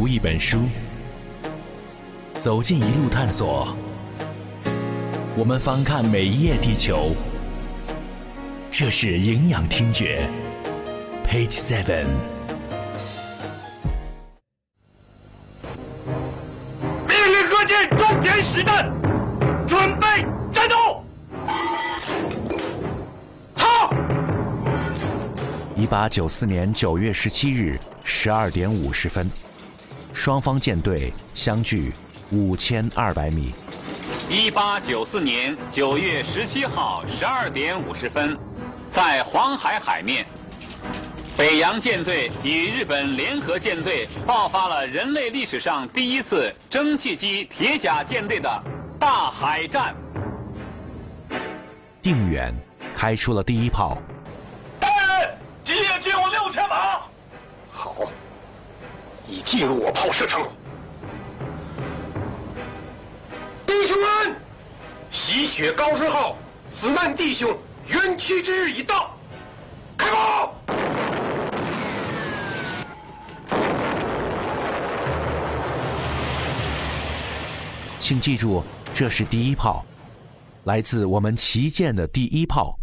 读一本书，走进一路探索。我们翻看每一页地球，这是营养听觉，Page Seven。命令各舰装填实弹，准备战斗。好，一八九四年九月十七日十二点五十分，双方舰队相距五千二百米。一八九四年九月十七号十二点五十分，在黄海海面，北洋舰队与日本联合舰队爆发了人类历史上第一次蒸汽机铁甲舰队的大海战。定远开出了第一炮，大人，今夜借我六千马。已进入我炮射程。弟兄们，洗雪高升号死难弟兄冤屈之日已到，开炮！请记住，这是第一炮，来自我们旗舰的第一炮。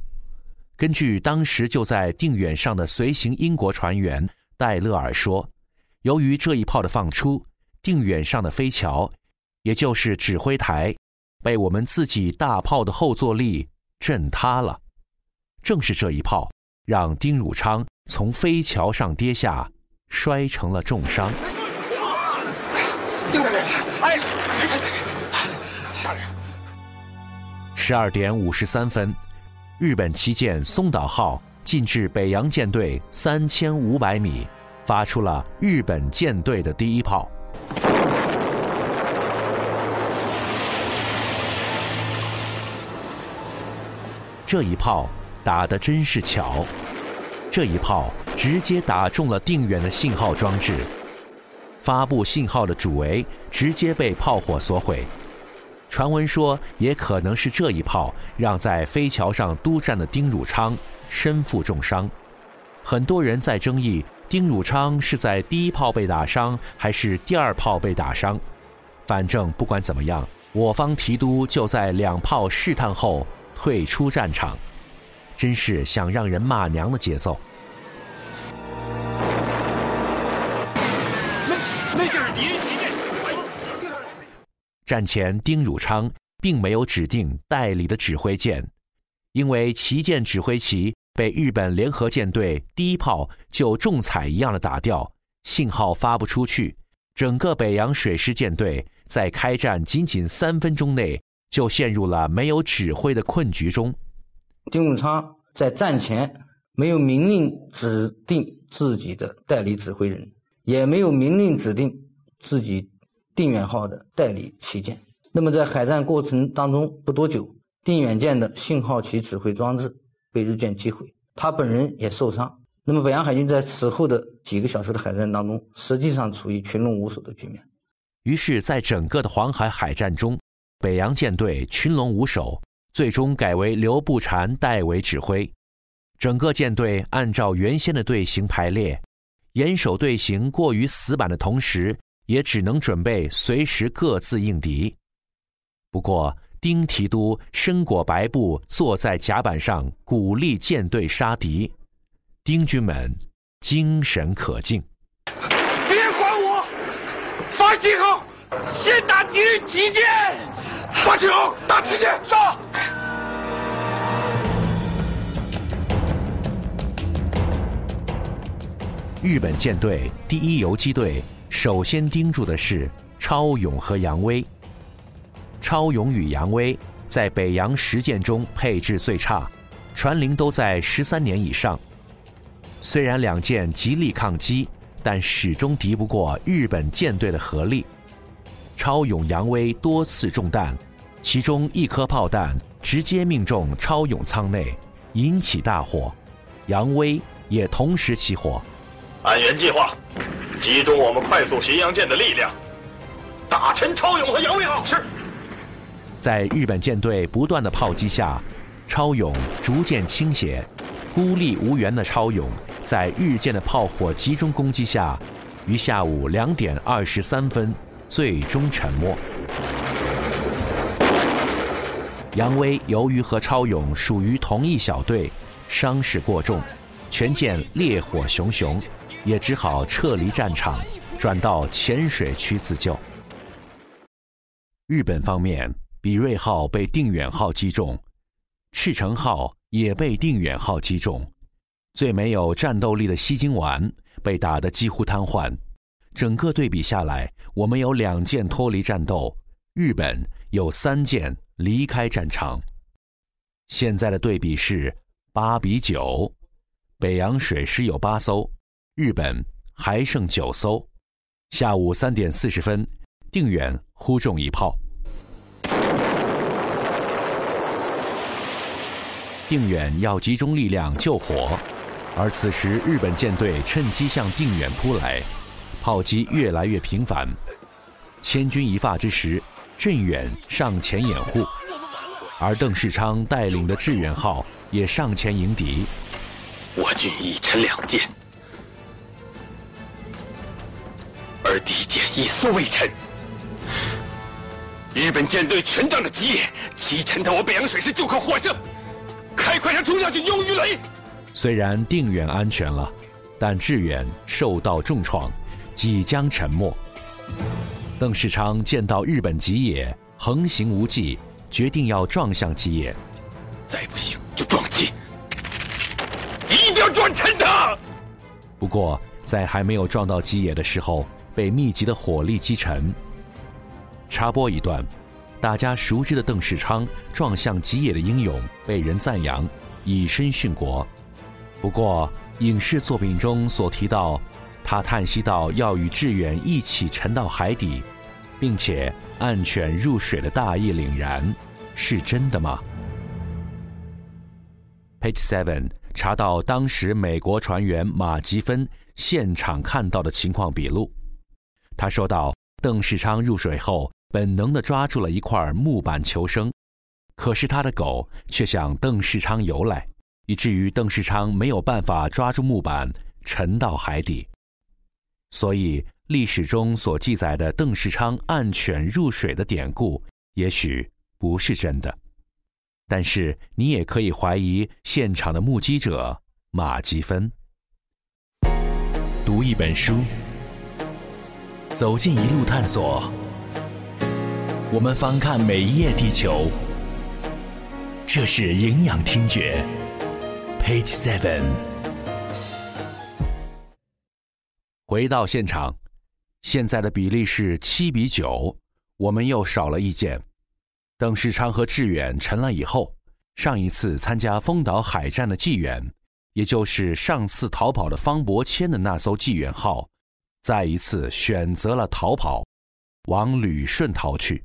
根据当时就在定远上的随行英国船员戴勒尔说，由于这一炮的放出，定远上的飞桥，也就是指挥台，被我们自己大炮的后坐力震塌了。正是这一炮，让丁汝昌从飞桥上跌下，摔成了重伤。丁大人，哎，大人，十二点五十三分，日本旗舰松岛号进至北洋舰队三千五百米，发出了日本舰队的第一炮。这一炮打得真是巧，这一炮直接打中了定远的信号装置，发布信号的主桅直接被炮火所毁。传闻说，也可能是这一炮让在飞桥上督战的丁汝昌身负重伤。很多人在争议丁汝昌是在第一炮被打伤，还是第二炮被打伤。反正不管怎么样，我方提督就在两炮试探后退出战场，真是想让人骂娘的节奏。那那就是敌人旗舰。战前，丁汝昌并没有指定代理的指挥舰，因为旗舰指挥旗被日本联合舰队第一炮就中彩一样的打掉，信号发不出去，整个北洋水师舰队在开战仅仅三分钟内就陷入了没有指挥的困局中。丁汝昌在战前没有明令指定自己的代理指挥人，也没有明令指定自己定远号的代理旗舰。那么在海战过程当中不多久，定远舰的信号旗指挥装置被日舰击毁，他本人也受伤。那么北洋海军在此后的几个小时的海战当中，实际上处于群龙无首的局面。于是，在整个的黄海海战中，北洋舰队群龙无首，最终改为刘步蟾代为指挥。整个舰队按照原先的队形排列，严守队形过于死板的同时，也只能准备随时各自应敌。不过，丁提督身裹白布，坐在甲板上，鼓励舰队杀敌。丁军们精神可敬。别管我，发信号，先打敌人旗舰。发信号，打旗舰，上！日本舰队第一游击队首先盯住的是超勇和扬威。超勇与扬威在北洋十舰中配置最差，船龄都在十三年以上。虽然两舰极力抗击，但始终敌不过日本舰队的合力。超勇、扬威多次中弹，其中一颗炮弹直接命中超勇舱内，引起大火，扬威也同时起火。按原计划，集中我们快速巡洋舰的力量，打沉超勇和扬威号。是。在日本舰队不断的炮击下，超勇逐渐倾斜，孤立无援的超勇在日舰的炮火集中攻击下，于下午两点二十三分最终沉没。杨威由于和超勇属于同一小队，伤势过重，全舰烈火熊熊，也只好撤离战场，转到浅水区自救。日本方面，比瑞号被定远号击中，赤城号也被定远号击中，最没有战斗力的西京丸被打得几乎瘫痪。整个对比下来，我们有两舰脱离战斗，日本有三舰离开战场。现在的对比是八比九，北洋水师有八艘，日本还剩九艘。下午三点四十分。定远呼中一炮，定远要集中力量救火，而此时日本舰队趁机向定远扑来，炮击越来越频繁。千钧一发之时，镇远上前掩护，而邓世昌带领的致远号也上前迎敌。我军已沉两舰，而敌舰一艘未沉。日本舰队全仗着吉野，击沉到我北洋水师就可获胜。开快船冲下去，用鱼雷。虽然定远安全了，但致远受到重创，即将沉没。邓世昌见到日本吉野横行无忌，决定要撞向吉野。再不行就撞击，一定要撞沉他。不过在还没有撞到吉野的时候，被密集的火力击沉。插播一段，大家熟知的邓世昌撞向吉野的英勇被人赞扬，以身殉国。不过，影视作品中所提到他叹息到要与志远一起沉到海底，并且暗犬入水的大义凛然，是真的吗？Page Seven 查到当时美国船员马吉芬现场看到的情况笔录，他说道：“邓世昌入水后。”本能地抓住了一块木板求生，可是他的狗却向邓世昌游来，以至于邓世昌没有办法抓住木板，沉到海底。所以历史中所记载的邓世昌按犬入水的典故，也许不是真的。但是你也可以怀疑现场的目击者马吉芬。读一本书，走进一路探索。我们翻看每一页地球，这是营养听觉，Page Seven。回到现场，现在的比例是七比九，我们又少了一件。邓世昌和志远沉了以后，上一次参加丰岛海战的纪远，也就是上次逃跑的方伯谦的那艘纪远号，再一次选择了逃跑，往旅顺逃去。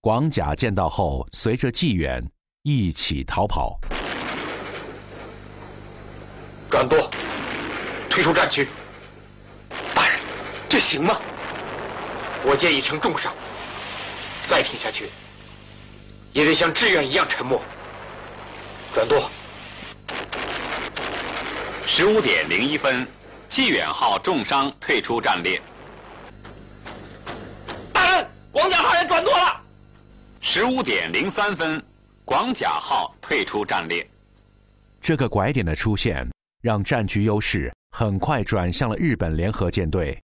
广甲见到后，随着纪远一起逃跑。转舵，退出战区。大人，这行吗？我建议成重伤，再挺下去，也得像志愿一样沉没。转舵。十五点零一分，纪远号重伤退出战列。大人，广甲号也转舵了。十五点零三分，广甲号退出战列。这个拐点的出现，让战局优势很快转向了日本联合舰队。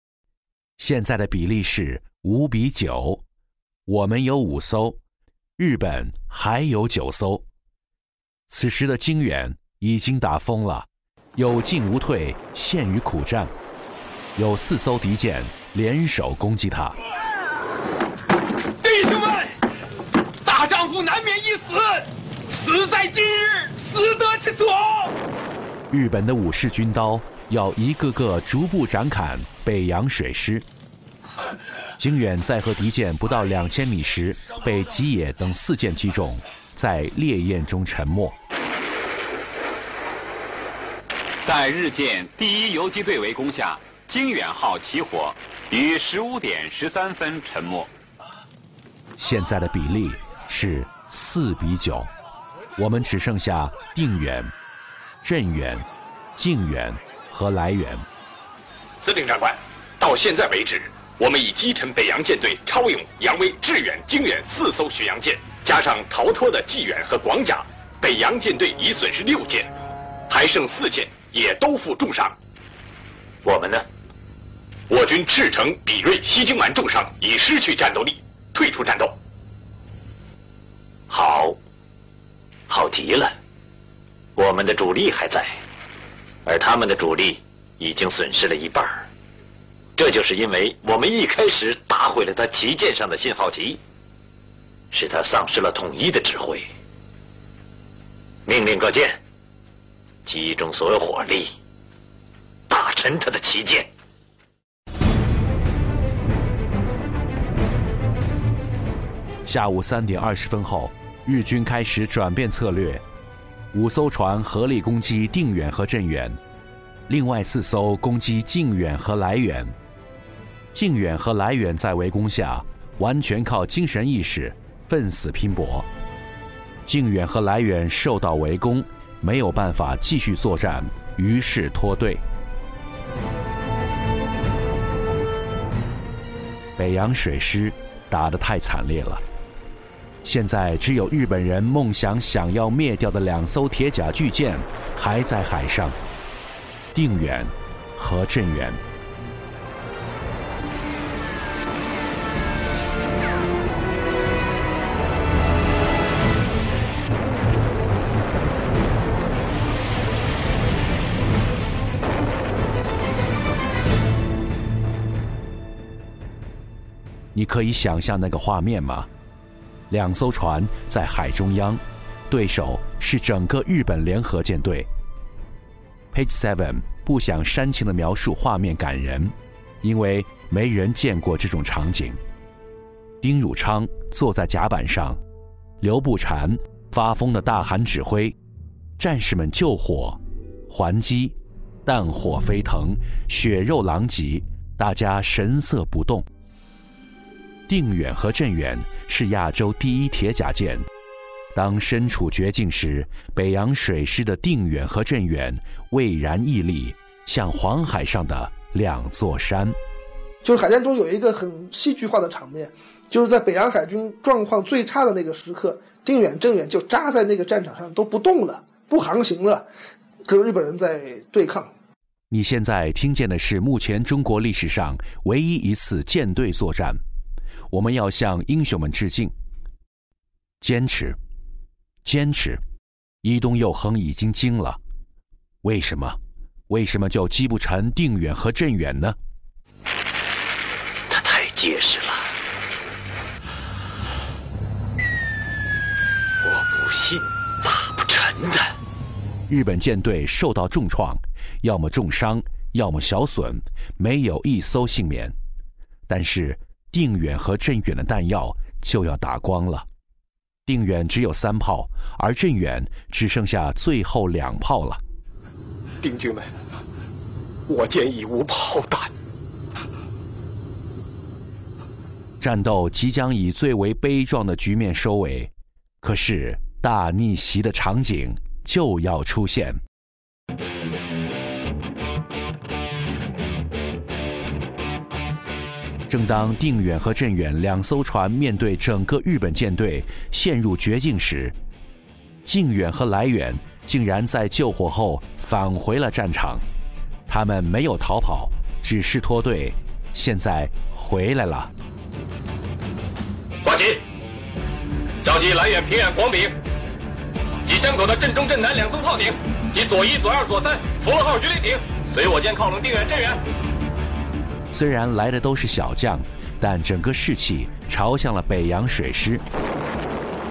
现在的比例是五比九，我们有五艘，日本还有九艘。此时的金远已经打疯了，有进无退，陷于苦战。有四艘敌舰联手攻击他。难免一死，死在今日，死得其所。日本的武士军刀要一个个逐步斩砍北洋水师。经远在和敌舰不到两千米时，被吉野等四舰击中，在烈焰中沉没。在日舰第一游击队围攻下，经远号起火，于十五点十三分沉没。现在的比例。是四比九，我们只剩下定远、镇远、靖远和来远。司令长官，到现在为止，我们已击沉北洋舰队超勇、扬威、致远、经远四艘巡洋舰，加上逃脱的济远和广甲，北洋舰队已损失六舰，还剩四舰，也都负重伤。我们呢？我军赤城、比瑞、西京丸重伤，已失去战斗力，退出战斗。好，好极了。我们的主力还在，而他们的主力已经损失了一半这就是因为我们一开始打毁了他旗舰上的信号旗，使他丧失了统一的指挥。命令各舰集中所有火力，打沉他的旗舰。下午三点二十分后，日军开始转变策略，五艘船合力攻击定远和镇远，另外四艘攻击靖远和来远。靖远和来远在围攻下，完全靠精神意识，奋死拼搏。靖远和来远受到围攻，没有办法继续作战，于是脱队。北洋水师打得太惨烈了。现在只有日本人梦想想要灭掉的两艘铁甲巨舰还在海上，定远和镇远。你可以想象那个画面吗？两艘船在海中央，对手是整个日本联合舰队。Page Seven 不想煽情的描述画面感人，因为没人见过这种场景。丁汝昌坐在甲板上，刘步蟾发疯的大喊指挥，战士们救火、还击，弹火飞腾，血肉狼藉，大家神色不动。定远和镇远是亚洲第一铁甲舰。当身处绝境时，北洋水师的定远和镇远巍然屹立，像黄海上的两座山。就是海战中有一个很戏剧化的场面，就是在北洋海军状况最差的那个时刻，定远、镇远就扎在那个战场上都不动了，不航行了，跟日本人在对抗。你现在听见的是目前中国历史上唯一一次舰队作战。我们要向英雄们致敬。坚持，坚持！伊东佑亨已经惊了。为什么？为什么就击不沉定远和镇远呢？他太结实了。我不信打不沉的。日本舰队受到重创，要么重伤，要么小损，没有一艘幸免。但是。定远和镇远的弹药就要打光了，定远只有三炮，而镇远只剩下最后两炮了。丁军们，我舰已无炮弹。战斗即将以最为悲壮的局面收尾，可是大逆袭的场景就要出现。正当定远和镇远两艘船面对整个日本舰队陷入绝境时，靖远和来远竟然在救火后返回了战场。他们没有逃跑，只是脱队，现在回来了。挂旗，召集来远、平远、广丙及江口的镇中、镇南两艘炮艇及左一、左二、左三福乐号鱼雷艇，随我舰靠拢定远、镇远。虽然来的都是小将，但整个士气朝向了北洋水师。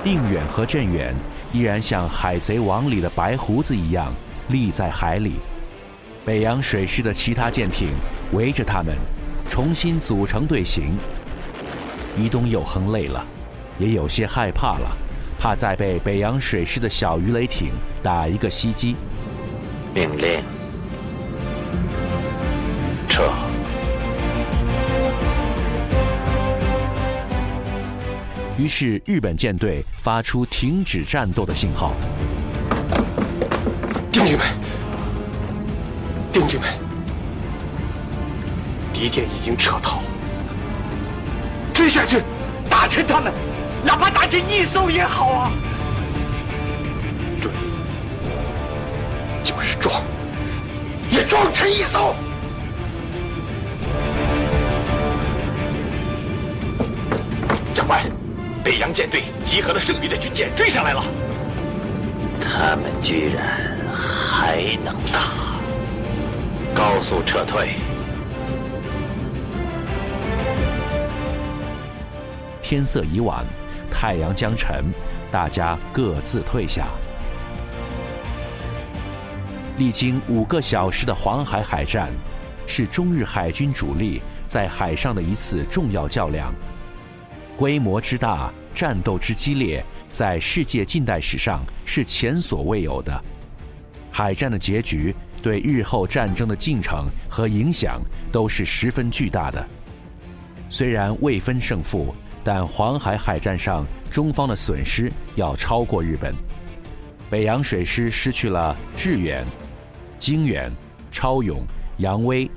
定远和镇远依然像《海贼王》里的白胡子一样立在海里。北洋水师的其他舰艇围着他们，重新组成队形。伊东佑亨累了，也有些害怕了，怕再被北洋水师的小鱼雷艇打一个袭击。命令，撤。于是，日本舰队发出停止战斗的信号。弟兄们，弟兄们，敌敌舰已经撤逃，追下去，打沉他们，哪怕打沉一艘也好啊！对，就是撞，也撞沉一艘。北洋舰队集合了剩余的军舰，追上来了。他们居然还能打！高速撤退。天色已晚，太阳将沉，大家各自退下。历经五个小时的黄海海战，是中日海军主力在海上的一次重要较量。规模之大，战斗之激烈，在世界近代史上是前所未有的。海战的结局对日后战争的进程和影响都是十分巨大的。虽然未分胜负，但黄海海战上中方的损失要超过日本。北洋水师失去了致远、经远、超勇、扬威，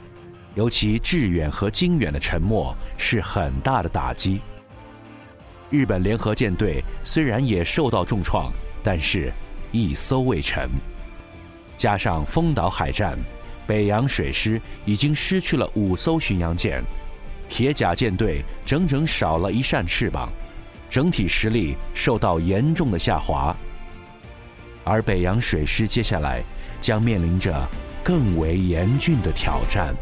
尤其致远和经远的沉没是很大的打击。日本联合舰队虽然也受到重创，但是一艘未沉。加上丰岛海战，北洋水师已经失去了五艘巡洋舰，铁甲舰队整整少了一扇翅膀，整体实力受到严重的下滑。而北洋水师接下来将面临着更为严峻的挑战。